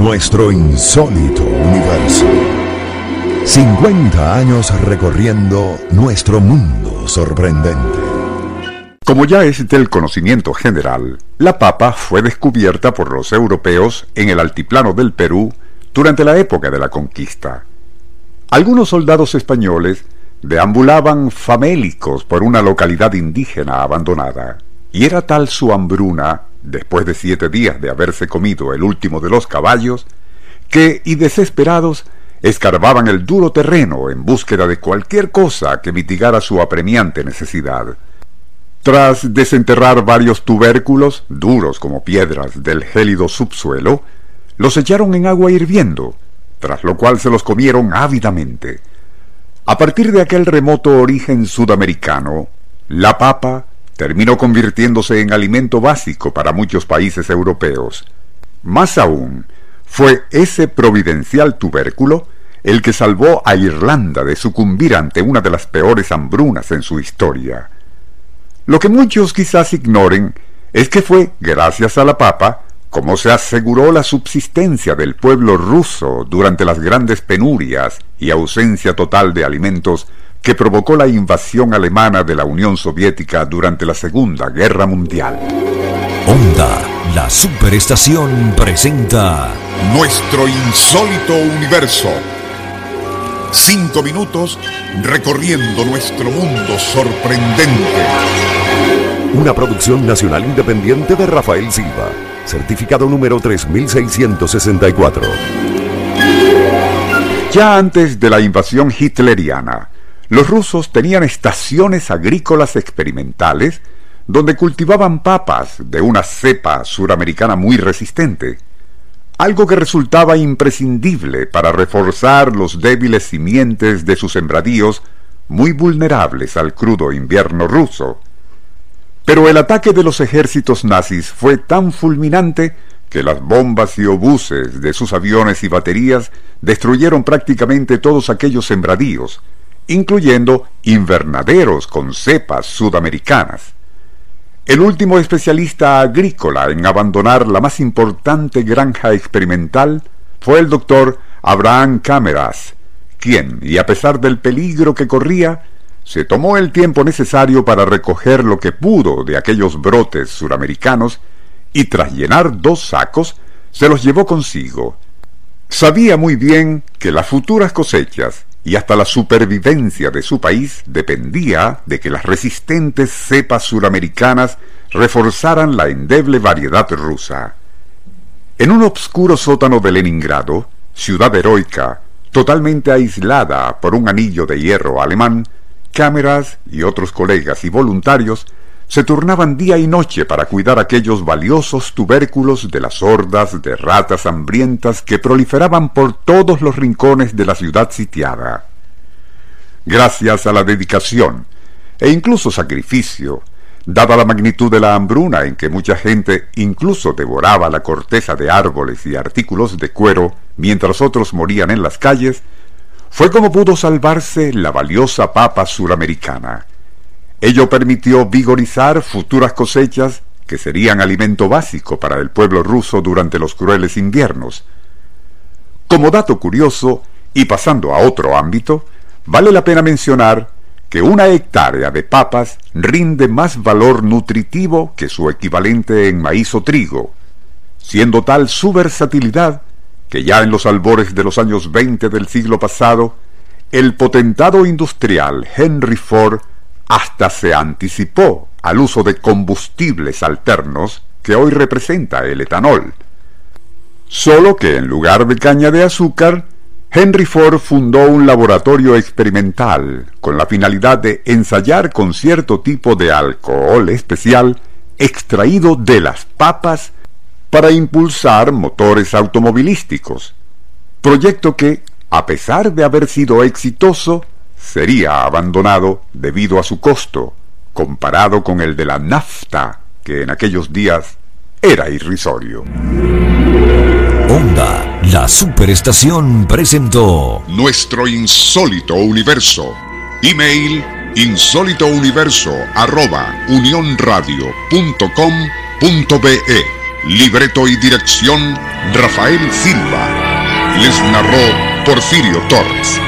Nuestro insólito universo. 50 años recorriendo nuestro mundo sorprendente. Como ya es del conocimiento general, la papa fue descubierta por los europeos en el altiplano del Perú durante la época de la conquista. Algunos soldados españoles deambulaban famélicos por una localidad indígena abandonada, y era tal su hambruna, después de siete días de haberse comido el último de los caballos, que, y desesperados, escarbaban el duro terreno en búsqueda de cualquier cosa que mitigara su apremiante necesidad. Tras desenterrar varios tubérculos, duros como piedras del gélido subsuelo, los echaron en agua hirviendo, tras lo cual se los comieron ávidamente. A partir de aquel remoto origen sudamericano, la papa terminó convirtiéndose en alimento básico para muchos países europeos. Más aún, fue ese providencial tubérculo el que salvó a Irlanda de sucumbir ante una de las peores hambrunas en su historia. Lo que muchos quizás ignoren es que fue gracias a la papa cómo se aseguró la subsistencia del pueblo ruso durante las grandes penurias y ausencia total de alimentos que provocó la invasión alemana de la Unión Soviética durante la Segunda Guerra Mundial. Onda, la superestación presenta Nuestro insólito universo. Cinco minutos recorriendo nuestro mundo sorprendente. Una producción nacional independiente de Rafael Silva certificado número 3664. Ya antes de la invasión hitleriana, los rusos tenían estaciones agrícolas experimentales donde cultivaban papas de una cepa suramericana muy resistente, algo que resultaba imprescindible para reforzar los débiles simientes de sus sembradíos muy vulnerables al crudo invierno ruso. Pero el ataque de los ejércitos nazis fue tan fulminante que las bombas y obuses de sus aviones y baterías destruyeron prácticamente todos aquellos sembradíos, incluyendo invernaderos con cepas sudamericanas. El último especialista agrícola en abandonar la más importante granja experimental fue el doctor Abraham Cameras, quien, y a pesar del peligro que corría, se tomó el tiempo necesario para recoger lo que pudo de aquellos brotes suramericanos y tras llenar dos sacos se los llevó consigo. Sabía muy bien que las futuras cosechas y hasta la supervivencia de su país dependía de que las resistentes cepas suramericanas reforzaran la endeble variedad rusa. En un obscuro sótano de Leningrado, ciudad heroica, totalmente aislada por un anillo de hierro alemán, Cámaras y otros colegas y voluntarios se turnaban día y noche para cuidar aquellos valiosos tubérculos de las hordas de ratas hambrientas que proliferaban por todos los rincones de la ciudad sitiada. Gracias a la dedicación e incluso sacrificio, dada la magnitud de la hambruna en que mucha gente incluso devoraba la corteza de árboles y artículos de cuero mientras otros morían en las calles, fue como pudo salvarse la valiosa papa suramericana. Ello permitió vigorizar futuras cosechas que serían alimento básico para el pueblo ruso durante los crueles inviernos. Como dato curioso, y pasando a otro ámbito, vale la pena mencionar que una hectárea de papas rinde más valor nutritivo que su equivalente en maíz o trigo, siendo tal su versatilidad que ya en los albores de los años 20 del siglo pasado, el potentado industrial Henry Ford hasta se anticipó al uso de combustibles alternos que hoy representa el etanol. Solo que en lugar de caña de azúcar, Henry Ford fundó un laboratorio experimental con la finalidad de ensayar con cierto tipo de alcohol especial extraído de las papas para impulsar motores automovilísticos, proyecto que, a pesar de haber sido exitoso, sería abandonado debido a su costo, comparado con el de la nafta, que en aquellos días era irrisorio. Onda, la superestación presentó Nuestro insólito universo. Email insólitouniverso arroba unionradio.com.be Libreto y dirección Rafael Silva. Les narró Porfirio Torres.